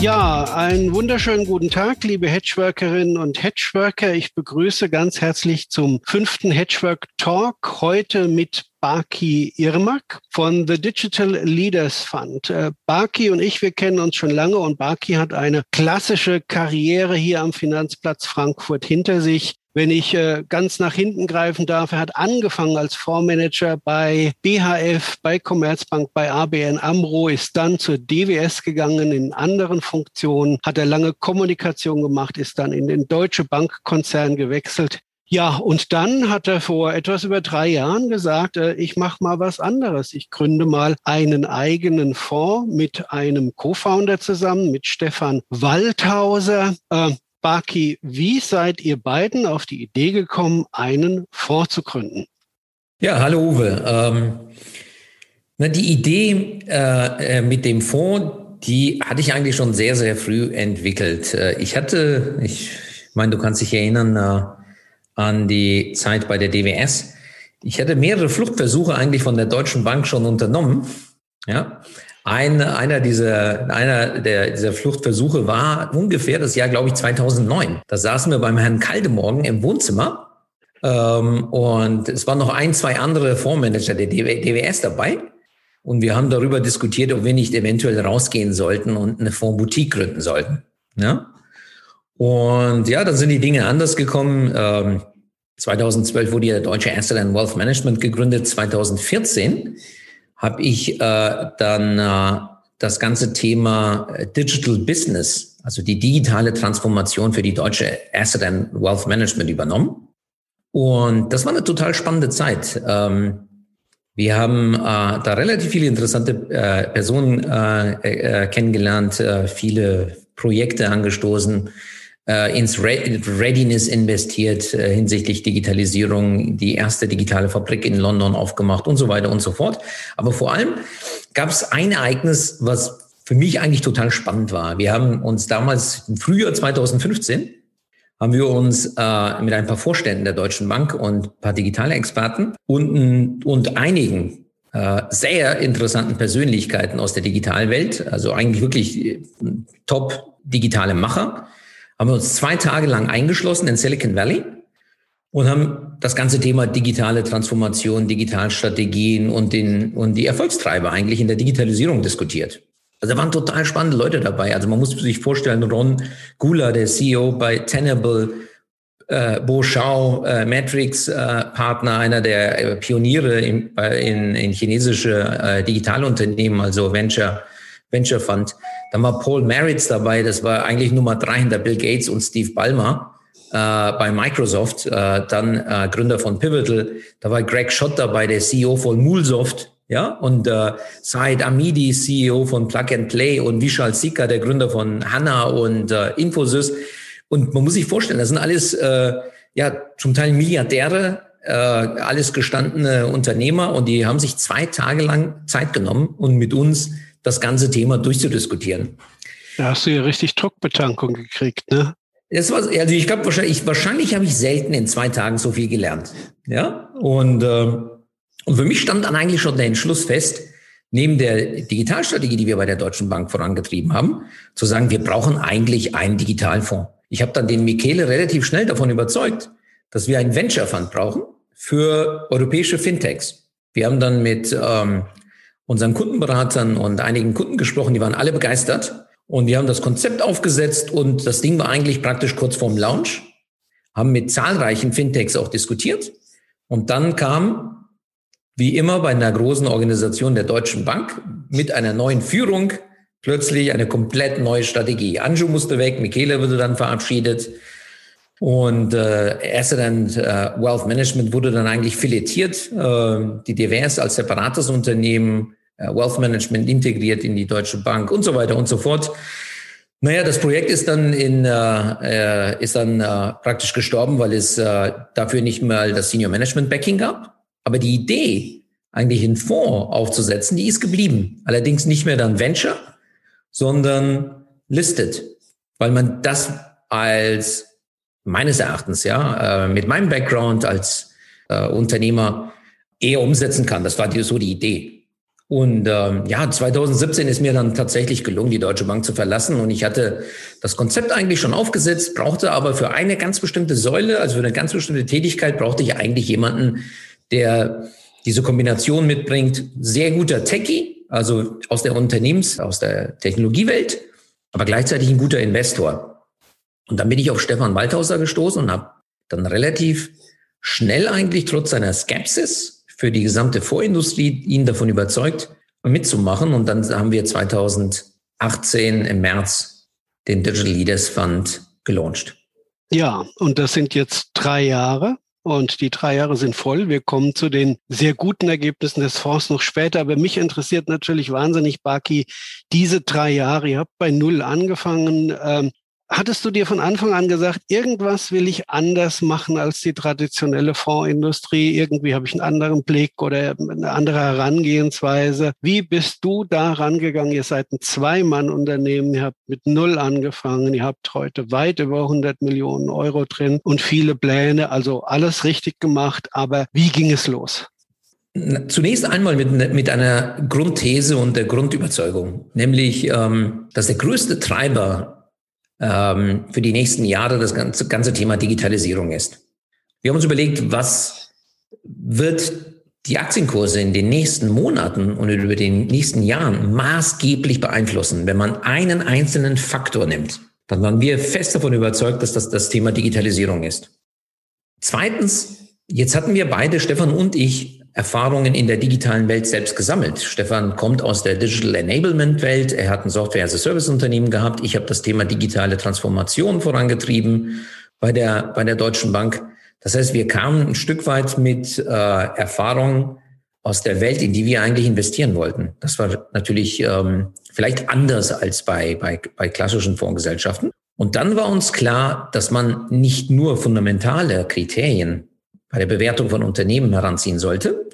Ja, einen wunderschönen guten Tag, liebe Hedgeworkerinnen und Hedgeworker. Ich begrüße ganz herzlich zum fünften Hedgework Talk heute mit Baki Irmak von The Digital Leaders Fund. Äh, Baki und ich, wir kennen uns schon lange und Baki hat eine klassische Karriere hier am Finanzplatz Frankfurt hinter sich wenn ich äh, ganz nach hinten greifen darf, er hat angefangen als Fondsmanager bei BHF, bei Commerzbank, bei ABN Amro, ist dann zur DWS gegangen in anderen Funktionen, hat er lange Kommunikation gemacht, ist dann in den Deutsche Bank Konzern gewechselt. Ja, und dann hat er vor etwas über drei Jahren gesagt, äh, ich mache mal was anderes. Ich gründe mal einen eigenen Fonds mit einem Co-Founder zusammen, mit Stefan Waldhauser. Äh, Baki, wie seid ihr beiden auf die Idee gekommen, einen Fonds zu gründen? Ja, hallo Uwe. Ähm, na, die Idee äh, äh, mit dem Fonds, die hatte ich eigentlich schon sehr, sehr früh entwickelt. Äh, ich hatte, ich meine, du kannst dich erinnern äh, an die Zeit bei der DWS. Ich hatte mehrere Fluchtversuche eigentlich von der Deutschen Bank schon unternommen. Ja, ein, einer dieser, einer der, dieser Fluchtversuche war ungefähr das Jahr, glaube ich, 2009. Da saßen wir beim Herrn Kaldemorgen im Wohnzimmer ähm, und es waren noch ein, zwei andere Fondsmanager der DWS dabei. Und wir haben darüber diskutiert, ob wir nicht eventuell rausgehen sollten und eine Fondsboutique gründen sollten. Ja? Und ja, dann sind die Dinge anders gekommen. Ähm, 2012 wurde ja der Deutsche Asset and Wealth Management gegründet. 2014 habe ich äh, dann äh, das ganze Thema äh, Digital Business, also die digitale Transformation für die deutsche Asset and Wealth Management übernommen. Und das war eine total spannende Zeit. Ähm, wir haben äh, da relativ viele interessante äh, Personen äh, äh, kennengelernt, äh, viele Projekte angestoßen, ins Readiness investiert äh, hinsichtlich Digitalisierung, die erste digitale Fabrik in London aufgemacht und so weiter und so fort. Aber vor allem gab es ein Ereignis, was für mich eigentlich total spannend war. Wir haben uns damals im Frühjahr 2015 haben wir uns äh, mit ein paar Vorständen der Deutschen Bank und ein paar digitale Experten und, und einigen äh, sehr interessanten Persönlichkeiten aus der Digitalwelt, also eigentlich wirklich äh, top digitale Macher, haben wir uns zwei Tage lang eingeschlossen in Silicon Valley und haben das ganze Thema digitale Transformation, Digitalstrategien und, den, und die Erfolgstreiber eigentlich in der Digitalisierung diskutiert. Also da waren total spannende Leute dabei. Also man muss sich vorstellen, Ron Gula, der CEO bei Tenable, äh, Bo Shao, äh, Matrix äh, Partner, einer der äh, Pioniere in, in, in chinesische äh, Digitalunternehmen, also Venture, Venture Fund. Dann war Paul Maritz dabei, das war eigentlich Nummer drei hinter Bill Gates und Steve Ballmer äh, bei Microsoft, äh, dann äh, Gründer von Pivotal. Da war Greg Schott dabei, der CEO von Moolsoft, ja, und äh, Said Amidi, CEO von Plug and Play und Vishal Sikka, der Gründer von HANA und äh, Infosys. Und man muss sich vorstellen, das sind alles äh, ja zum Teil Milliardäre, äh, alles gestandene Unternehmer und die haben sich zwei Tage lang Zeit genommen und mit uns das ganze Thema durchzudiskutieren. Da hast du ja richtig Druckbetankung gekriegt, ne? Das war, also ich glaube wahrscheinlich, wahrscheinlich habe ich selten in zwei Tagen so viel gelernt. Ja, und, äh, und für mich stand dann eigentlich schon der Entschluss fest, neben der Digitalstrategie, die wir bei der Deutschen Bank vorangetrieben haben, zu sagen, wir brauchen eigentlich einen Digitalfonds. Ich habe dann den Michele relativ schnell davon überzeugt, dass wir einen Venture Fund brauchen für europäische Fintechs. Wir haben dann mit ähm, unseren Kundenberatern und einigen Kunden gesprochen, die waren alle begeistert. Und wir haben das Konzept aufgesetzt und das Ding war eigentlich praktisch kurz vorm Launch, haben mit zahlreichen Fintechs auch diskutiert. Und dann kam, wie immer bei einer großen Organisation der Deutschen Bank, mit einer neuen Führung plötzlich eine komplett neue Strategie. Anju musste weg, Michele wurde dann verabschiedet. Und äh, Asset and äh, Wealth Management wurde dann eigentlich filetiert. Äh, die DWS als separates Unternehmen Wealth Management integriert in die Deutsche Bank und so weiter und so fort. Naja, das Projekt ist dann in äh, äh, ist dann äh, praktisch gestorben, weil es äh, dafür nicht mal das Senior Management Backing gab. Aber die Idee, eigentlich einen Fonds aufzusetzen, die ist geblieben. Allerdings nicht mehr dann Venture, sondern listet, weil man das als meines Erachtens, ja, äh, mit meinem Background als äh, Unternehmer eher umsetzen kann. Das war die, so die Idee. Und ähm, ja, 2017 ist mir dann tatsächlich gelungen, die Deutsche Bank zu verlassen. Und ich hatte das Konzept eigentlich schon aufgesetzt, brauchte aber für eine ganz bestimmte Säule, also für eine ganz bestimmte Tätigkeit, brauchte ich eigentlich jemanden, der diese Kombination mitbringt. Sehr guter Techie, also aus der Unternehmens-, aus der Technologiewelt, aber gleichzeitig ein guter Investor. Und dann bin ich auf Stefan Waldhauser gestoßen und habe dann relativ schnell eigentlich trotz seiner Skepsis für die gesamte Vorindustrie ihn davon überzeugt, mitzumachen. Und dann haben wir 2018 im März den Digital Leaders Fund gelauncht. Ja, und das sind jetzt drei Jahre. Und die drei Jahre sind voll. Wir kommen zu den sehr guten Ergebnissen des Fonds noch später. Aber mich interessiert natürlich wahnsinnig, Baki, diese drei Jahre. Ihr habt bei Null angefangen. Ähm, Hattest du dir von Anfang an gesagt, irgendwas will ich anders machen als die traditionelle Fondsindustrie? Irgendwie habe ich einen anderen Blick oder eine andere Herangehensweise. Wie bist du da rangegangen? Ihr seid ein Zwei-Mann-Unternehmen, ihr habt mit Null angefangen, ihr habt heute weit über 100 Millionen Euro drin und viele Pläne, also alles richtig gemacht. Aber wie ging es los? Zunächst einmal mit, mit einer Grundthese und der Grundüberzeugung, nämlich, ähm, dass der größte Treiber ähm, für die nächsten Jahre das ganze, ganze Thema Digitalisierung ist. Wir haben uns überlegt, was wird die Aktienkurse in den nächsten Monaten und über den nächsten Jahren maßgeblich beeinflussen, wenn man einen einzelnen Faktor nimmt. Dann waren wir fest davon überzeugt, dass das das Thema Digitalisierung ist. Zweitens, jetzt hatten wir beide, Stefan und ich, Erfahrungen in der digitalen Welt selbst gesammelt. Stefan kommt aus der Digital Enablement Welt. Er hat ein Software as a Service Unternehmen gehabt. Ich habe das Thema digitale Transformation vorangetrieben bei der, bei der Deutschen Bank. Das heißt, wir kamen ein Stück weit mit äh, Erfahrungen aus der Welt, in die wir eigentlich investieren wollten. Das war natürlich ähm, vielleicht anders als bei, bei, bei klassischen Fondsgesellschaften. Und dann war uns klar, dass man nicht nur fundamentale Kriterien bei der Bewertung von Unternehmen heranziehen sollte,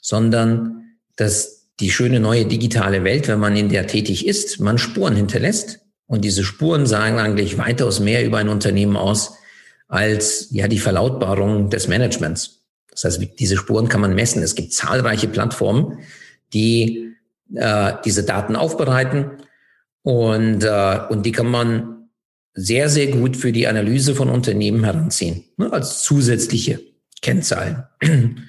sondern dass die schöne neue digitale Welt, wenn man in der tätig ist, man Spuren hinterlässt. Und diese Spuren sagen eigentlich weitaus mehr über ein Unternehmen aus als ja die Verlautbarung des Managements. Das heißt, diese Spuren kann man messen. Es gibt zahlreiche Plattformen, die äh, diese Daten aufbereiten und, äh, und die kann man sehr, sehr gut für die Analyse von Unternehmen heranziehen, ne, als zusätzliche Kennzahlen.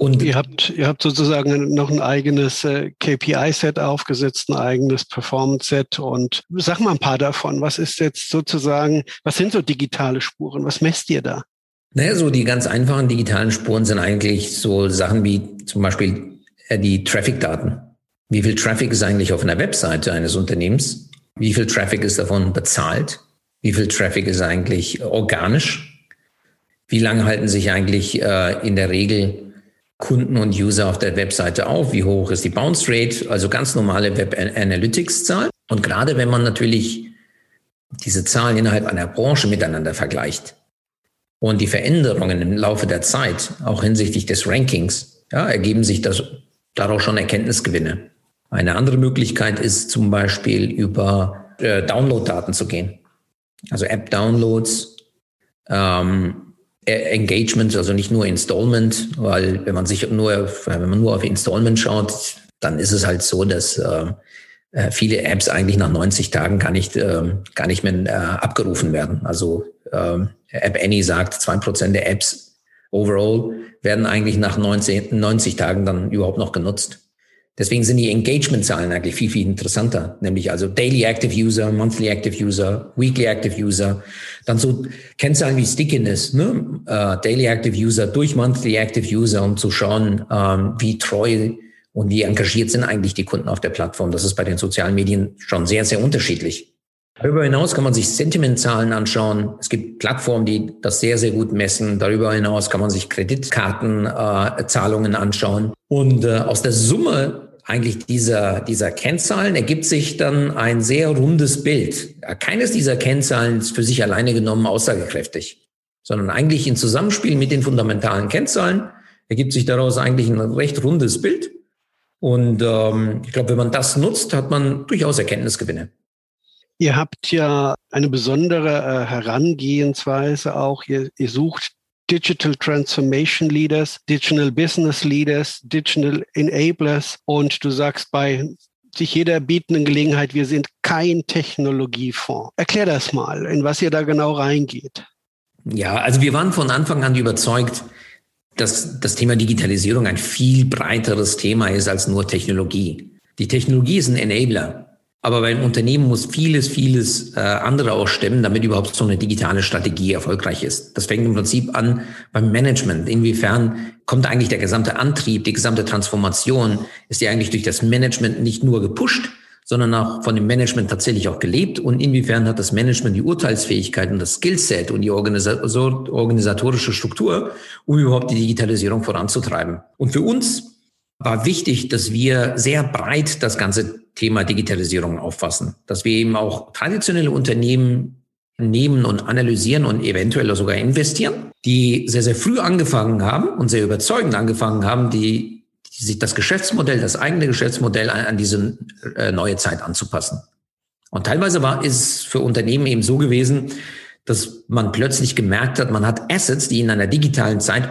Und ihr habt, ihr habt sozusagen noch ein eigenes äh, KPI-Set aufgesetzt, ein eigenes Performance-Set und sag mal ein paar davon. Was ist jetzt sozusagen, was sind so digitale Spuren? Was messt ihr da? Naja, so die ganz einfachen digitalen Spuren sind eigentlich so Sachen wie zum Beispiel äh, die Traffic-Daten. Wie viel Traffic ist eigentlich auf einer Webseite eines Unternehmens? Wie viel Traffic ist davon bezahlt? Wie viel Traffic ist eigentlich organisch? Wie lange halten sich eigentlich äh, in der Regel Kunden und User auf der Webseite auf? Wie hoch ist die Bounce Rate? Also ganz normale Web Analytics Zahlen. Und gerade wenn man natürlich diese Zahlen innerhalb einer Branche miteinander vergleicht und die Veränderungen im Laufe der Zeit, auch hinsichtlich des Rankings, ja, ergeben sich das, daraus schon Erkenntnisgewinne. Eine andere Möglichkeit ist zum Beispiel über äh, Download-Daten zu gehen. Also App-Downloads, ähm, Engagement, also nicht nur Installment, weil wenn man sich nur, wenn man nur auf Installment schaut, dann ist es halt so, dass äh, äh viele Apps eigentlich nach 90 Tagen gar nicht, äh, gar nicht mehr äh, abgerufen werden. Also äh, App Any sagt, zwei Prozent der Apps overall werden eigentlich nach 90, 90 Tagen dann überhaupt noch genutzt. Deswegen sind die Engagement-Zahlen eigentlich viel, viel interessanter, nämlich also Daily Active User, Monthly Active User, Weekly Active User, dann so Kennzahlen wie Stickiness, ne? Uh, Daily Active User durch Monthly Active User, um zu schauen, ähm, wie treu und wie engagiert sind eigentlich die Kunden auf der Plattform. Das ist bei den sozialen Medien schon sehr, sehr unterschiedlich. Darüber hinaus kann man sich Sentimentzahlen anschauen. Es gibt Plattformen, die das sehr, sehr gut messen. Darüber hinaus kann man sich Kreditkartenzahlungen äh, anschauen. Und äh, aus der Summe eigentlich dieser, dieser Kennzahlen ergibt sich dann ein sehr rundes Bild. Keines dieser Kennzahlen ist für sich alleine genommen aussagekräftig, sondern eigentlich in Zusammenspiel mit den fundamentalen Kennzahlen ergibt sich daraus eigentlich ein recht rundes Bild. Und ähm, ich glaube, wenn man das nutzt, hat man durchaus Erkenntnisgewinne. Ihr habt ja eine besondere äh, Herangehensweise auch. Ihr, ihr sucht Digital Transformation Leaders, Digital Business Leaders, Digital Enablers und du sagst bei sich jeder bietenden Gelegenheit, wir sind kein Technologiefonds. Erklär das mal, in was ihr da genau reingeht. Ja, also wir waren von Anfang an überzeugt, dass das Thema Digitalisierung ein viel breiteres Thema ist als nur Technologie. Die Technologie ist ein Enabler. Aber beim Unternehmen muss vieles, vieles äh, andere auch stimmen, damit überhaupt so eine digitale Strategie erfolgreich ist. Das fängt im Prinzip an beim Management. Inwiefern kommt eigentlich der gesamte Antrieb, die gesamte Transformation, ist die eigentlich durch das Management nicht nur gepusht, sondern auch von dem Management tatsächlich auch gelebt und inwiefern hat das Management die Urteilsfähigkeit und das Skillset und die organisatorische Struktur, um überhaupt die Digitalisierung voranzutreiben. Und für uns war wichtig, dass wir sehr breit das ganze Thema Digitalisierung auffassen, dass wir eben auch traditionelle Unternehmen nehmen und analysieren und eventuell sogar investieren, die sehr, sehr früh angefangen haben und sehr überzeugend angefangen haben, die sich das Geschäftsmodell, das eigene Geschäftsmodell an, an diese äh, neue Zeit anzupassen. Und teilweise war es für Unternehmen eben so gewesen, dass man plötzlich gemerkt hat, man hat Assets, die in einer digitalen Zeit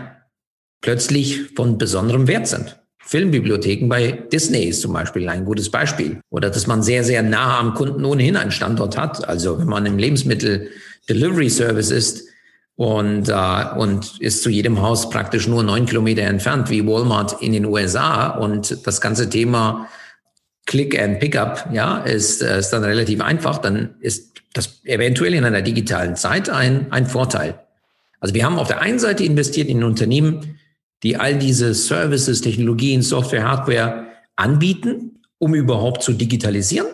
plötzlich von besonderem Wert sind. Filmbibliotheken bei Disney ist zum Beispiel ein gutes Beispiel. Oder dass man sehr, sehr nah am Kunden ohnehin einen Standort hat. Also wenn man im Lebensmittel Delivery Service ist, und, äh, und ist zu jedem Haus praktisch nur neun Kilometer entfernt wie Walmart in den USA. Und das ganze Thema Click and Pickup, ja, ist, äh, ist dann relativ einfach. Dann ist das eventuell in einer digitalen Zeit ein, ein Vorteil. Also wir haben auf der einen Seite investiert in Unternehmen, die all diese Services, Technologien, Software, Hardware anbieten, um überhaupt zu digitalisieren.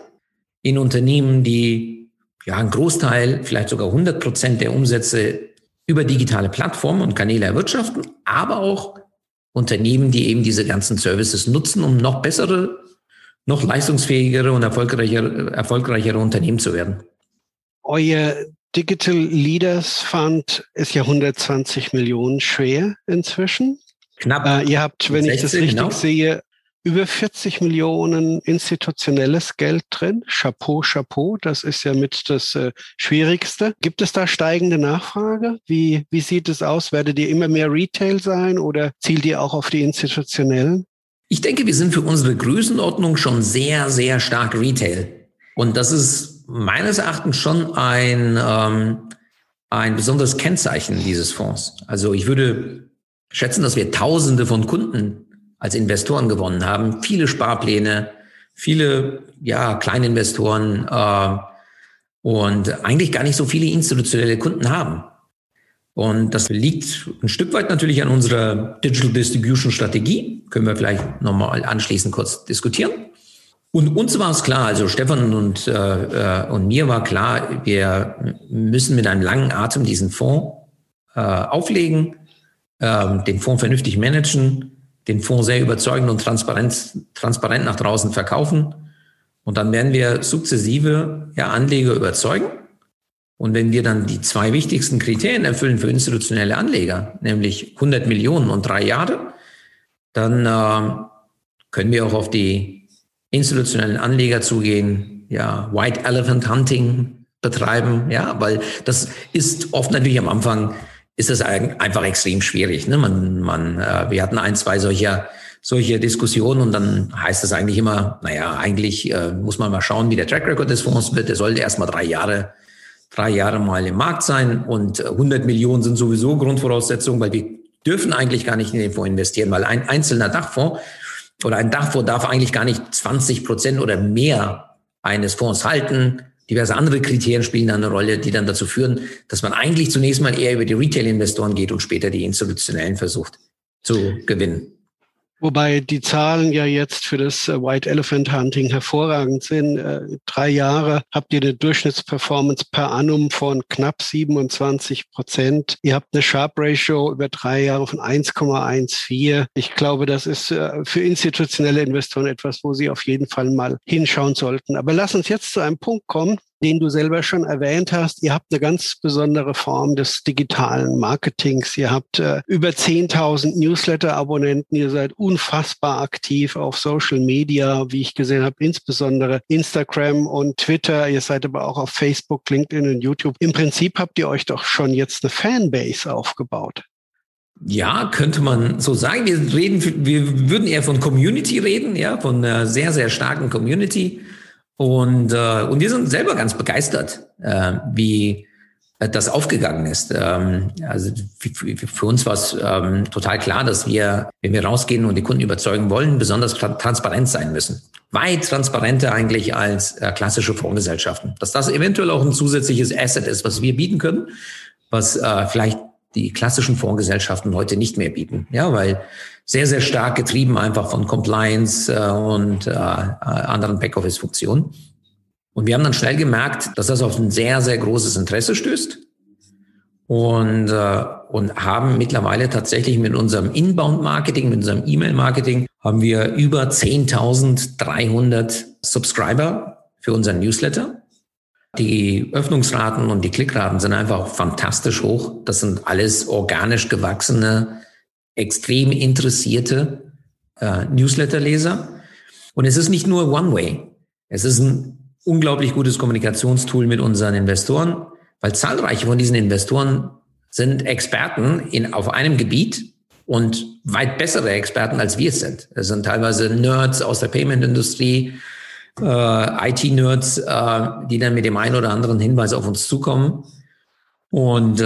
In Unternehmen, die ja einen Großteil, vielleicht sogar 100 Prozent der Umsätze über digitale Plattformen und Kanäle erwirtschaften, aber auch Unternehmen, die eben diese ganzen Services nutzen, um noch bessere, noch leistungsfähigere und erfolgreichere, erfolgreichere Unternehmen zu werden. Euer Digital Leaders Fund ist ja 120 Millionen schwer inzwischen. Knapp. Äh, ihr habt, wenn 60, ich das richtig genau. sehe, über 40 Millionen institutionelles Geld drin. Chapeau, Chapeau. Das ist ja mit das äh, Schwierigste. Gibt es da steigende Nachfrage? Wie, wie sieht es aus? Werdet ihr immer mehr Retail sein oder zielt ihr auch auf die institutionellen? Ich denke, wir sind für unsere Größenordnung schon sehr, sehr stark Retail. Und das ist meines Erachtens schon ein, ähm, ein besonderes Kennzeichen dieses Fonds. Also ich würde schätzen, dass wir Tausende von Kunden als Investoren gewonnen haben. Viele Sparpläne, viele ja, Kleininvestoren äh, und eigentlich gar nicht so viele institutionelle Kunden haben. Und das liegt ein Stück weit natürlich an unserer Digital Distribution Strategie. Können wir vielleicht nochmal anschließend kurz diskutieren. Und uns war es klar, also Stefan und, äh, und mir war klar, wir müssen mit einem langen Atem diesen Fonds äh, auflegen, äh, den Fonds vernünftig managen den Fonds sehr überzeugend und transparent, transparent nach draußen verkaufen. Und dann werden wir sukzessive ja, Anleger überzeugen. Und wenn wir dann die zwei wichtigsten Kriterien erfüllen für institutionelle Anleger, nämlich 100 Millionen und drei Jahre, dann äh, können wir auch auf die institutionellen Anleger zugehen, ja, White Elephant Hunting betreiben, ja, weil das ist oft natürlich am Anfang ist das einfach extrem schwierig. Ne? Man, man, äh, wir hatten ein, zwei solcher, solche Diskussionen und dann heißt es eigentlich immer, naja, eigentlich äh, muss man mal schauen, wie der Track Record des Fonds wird. Der sollte erst mal drei Jahre, drei Jahre mal im Markt sein und 100 Millionen sind sowieso Grundvoraussetzungen, weil wir dürfen eigentlich gar nicht in den Fonds investieren, weil ein einzelner Dachfonds oder ein Dachfonds darf eigentlich gar nicht 20 Prozent oder mehr eines Fonds halten diverse andere Kriterien spielen dann eine Rolle, die dann dazu führen, dass man eigentlich zunächst mal eher über die Retail-Investoren geht und später die institutionellen versucht zu gewinnen. Wobei die Zahlen ja jetzt für das äh, White Elephant Hunting hervorragend sind. Äh, drei Jahre habt ihr eine Durchschnittsperformance per annum von knapp 27 Prozent. Ihr habt eine Sharp Ratio über drei Jahre von 1,14. Ich glaube, das ist äh, für institutionelle Investoren etwas, wo sie auf jeden Fall mal hinschauen sollten. Aber lass uns jetzt zu einem Punkt kommen, den du selber schon erwähnt hast. Ihr habt eine ganz besondere Form des digitalen Marketings. Ihr habt äh, über 10.000 Newsletter-Abonnenten. Ihr seid unfassbar aktiv auf Social Media, wie ich gesehen habe, insbesondere Instagram und Twitter. Ihr seid aber auch auf Facebook, LinkedIn und YouTube. Im Prinzip habt ihr euch doch schon jetzt eine Fanbase aufgebaut. Ja, könnte man so sagen. Wir reden, wir würden eher von Community reden, ja, von einer sehr, sehr starken Community. Und, äh, und wir sind selber ganz begeistert, äh, wie das aufgegangen ist. Ähm, also für, für uns war es ähm, total klar, dass wir, wenn wir rausgehen und die Kunden überzeugen wollen, besonders transparent sein müssen. Weit transparenter eigentlich als äh, klassische Fondsgesellschaften. Dass das eventuell auch ein zusätzliches Asset ist, was wir bieten können, was äh, vielleicht die klassischen Fondsgesellschaften heute nicht mehr bieten. Ja, weil sehr, sehr stark getrieben einfach von Compliance äh, und äh, anderen Backoffice-Funktionen. Und wir haben dann schnell gemerkt, dass das auf ein sehr, sehr großes Interesse stößt. Und, äh, und haben mittlerweile tatsächlich mit unserem Inbound-Marketing, mit unserem E-Mail-Marketing, haben wir über 10.300 Subscriber für unseren Newsletter. Die Öffnungsraten und die Klickraten sind einfach fantastisch hoch. Das sind alles organisch gewachsene, extrem interessierte äh, Newsletterleser. Und es ist nicht nur One-Way. Es ist ein unglaublich gutes Kommunikationstool mit unseren Investoren, weil zahlreiche von diesen Investoren sind Experten in, auf einem Gebiet und weit bessere Experten als wir es sind. Es sind teilweise Nerds aus der Payment-Industrie, äh, IT-Nerds, äh, die dann mit dem einen oder anderen Hinweis auf uns zukommen. Und äh,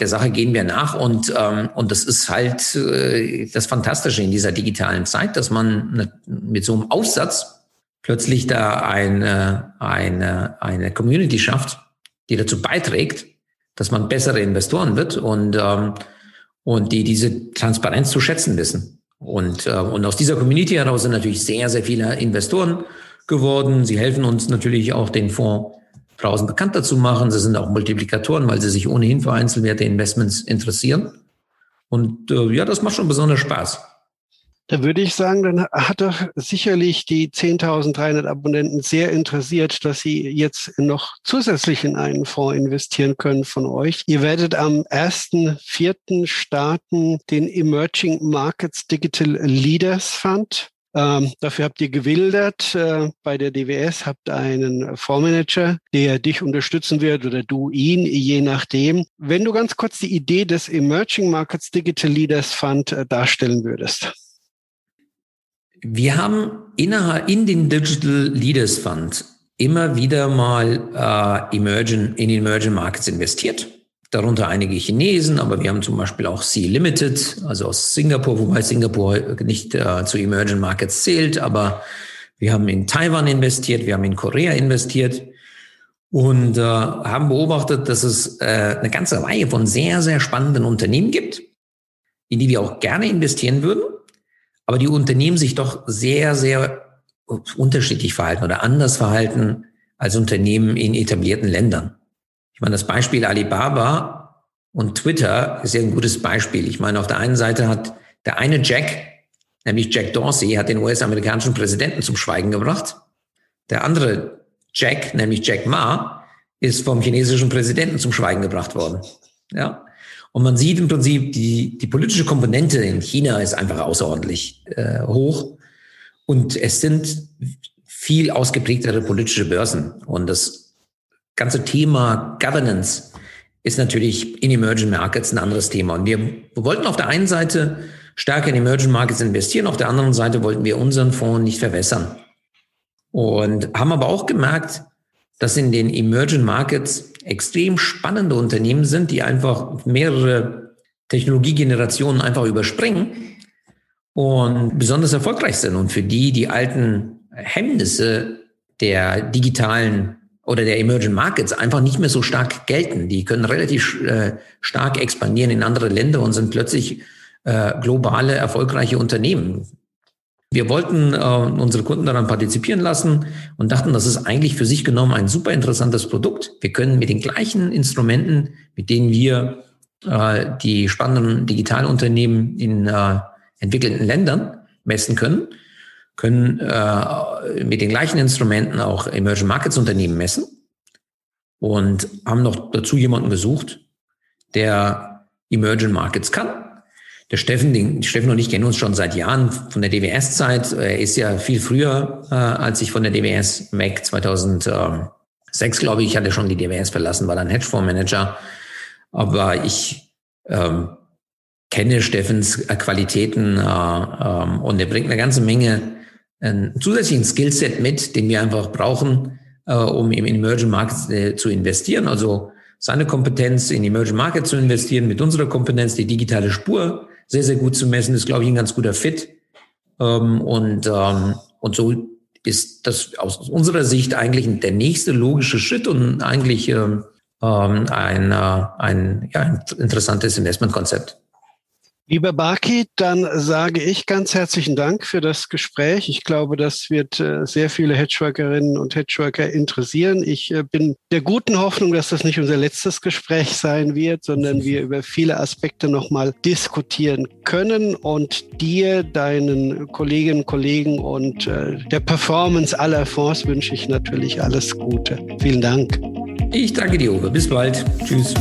der Sache gehen wir nach. Und, ähm, und das ist halt äh, das Fantastische in dieser digitalen Zeit, dass man ne, mit so einem Aufsatz plötzlich da eine, eine, eine Community schafft, die dazu beiträgt, dass man bessere Investoren wird und, ähm, und die diese Transparenz zu schätzen wissen. Und, äh, und aus dieser Community heraus sind natürlich sehr, sehr viele Investoren geworden. Sie helfen uns natürlich auch den Fonds draußen bekannter zu machen. Sie sind auch Multiplikatoren, weil sie sich ohnehin für einzelwerte Investments interessieren. Und äh, ja, das macht schon besonders Spaß. Da würde ich sagen, dann hat doch sicherlich die 10.300 Abonnenten sehr interessiert, dass sie jetzt noch zusätzlich in einen Fonds investieren können von euch. Ihr werdet am 1.4. starten den Emerging Markets Digital Leaders Fund. Ähm, dafür habt ihr gewildert äh, bei der DWS, habt einen Fondsmanager, der dich unterstützen wird oder du ihn, je nachdem. Wenn du ganz kurz die Idee des Emerging Markets Digital Leaders Fund äh, darstellen würdest. Wir haben innerhalb in den Digital Leaders Fund immer wieder mal äh, emerging, in Emerging Markets investiert darunter einige Chinesen, aber wir haben zum Beispiel auch Sea Limited, also aus Singapur, wobei Singapur nicht äh, zu Emerging Markets zählt, aber wir haben in Taiwan investiert, wir haben in Korea investiert und äh, haben beobachtet, dass es äh, eine ganze Reihe von sehr, sehr spannenden Unternehmen gibt, in die wir auch gerne investieren würden, aber die Unternehmen sich doch sehr, sehr unterschiedlich verhalten oder anders verhalten als Unternehmen in etablierten Ländern. Ich meine, das Beispiel Alibaba und Twitter ist ja ein gutes Beispiel. Ich meine, auf der einen Seite hat der eine Jack, nämlich Jack Dorsey, hat den US-amerikanischen Präsidenten zum Schweigen gebracht. Der andere Jack, nämlich Jack Ma, ist vom chinesischen Präsidenten zum Schweigen gebracht worden. Ja. Und man sieht im Prinzip, die, die politische Komponente in China ist einfach außerordentlich äh, hoch. Und es sind viel ausgeprägtere politische Börsen. Und das ganze Thema Governance ist natürlich in Emerging Markets ein anderes Thema. Und wir wollten auf der einen Seite stärker in Emerging Markets investieren, auf der anderen Seite wollten wir unseren Fonds nicht verwässern. Und haben aber auch gemerkt, dass in den Emerging Markets extrem spannende Unternehmen sind, die einfach mehrere Technologiegenerationen einfach überspringen und besonders erfolgreich sind und für die die alten Hemmnisse der digitalen oder der Emerging Markets einfach nicht mehr so stark gelten. Die können relativ äh, stark expandieren in andere Länder und sind plötzlich äh, globale, erfolgreiche Unternehmen. Wir wollten äh, unsere Kunden daran partizipieren lassen und dachten, das ist eigentlich für sich genommen ein super interessantes Produkt. Wir können mit den gleichen Instrumenten, mit denen wir äh, die spannenden Digitalunternehmen in äh, entwickelten Ländern messen können, können äh, mit den gleichen Instrumenten auch Emerging Markets Unternehmen messen. und haben noch dazu jemanden gesucht, der Emerging Markets kann. Der Steffen, den, Steffen und ich kennen uns schon seit Jahren von der DWS-Zeit. Er ist ja viel früher, äh, als ich von der DWS weg 2006, glaube ich, hatte schon die DWS verlassen, war dann Hedgefondsmanager. Aber ich ähm, kenne Steffens äh, Qualitäten äh, ähm, und er bringt eine ganze Menge einen zusätzlichen Skillset mit, den wir einfach brauchen, äh, um im Emerging Markets äh, zu investieren. Also seine Kompetenz in Emerging Markets zu investieren, mit unserer Kompetenz die digitale Spur sehr, sehr gut zu messen, ist, glaube ich, ein ganz guter Fit. Ähm, und, ähm, und so ist das aus unserer Sicht eigentlich der nächste logische Schritt und eigentlich ähm, ähm ein, äh, ein, ja, ein interessantes Investmentkonzept. Lieber Baki, dann sage ich ganz herzlichen Dank für das Gespräch. Ich glaube, das wird äh, sehr viele Hedgeworkerinnen und Hedgeworker interessieren. Ich äh, bin der guten Hoffnung, dass das nicht unser letztes Gespräch sein wird, sondern wir über viele Aspekte nochmal diskutieren können und dir, deinen Kolleginnen und Kollegen und äh, der Performance aller Fonds wünsche ich natürlich alles Gute. Vielen Dank. Ich danke dir, Uwe. Bis bald. Tschüss.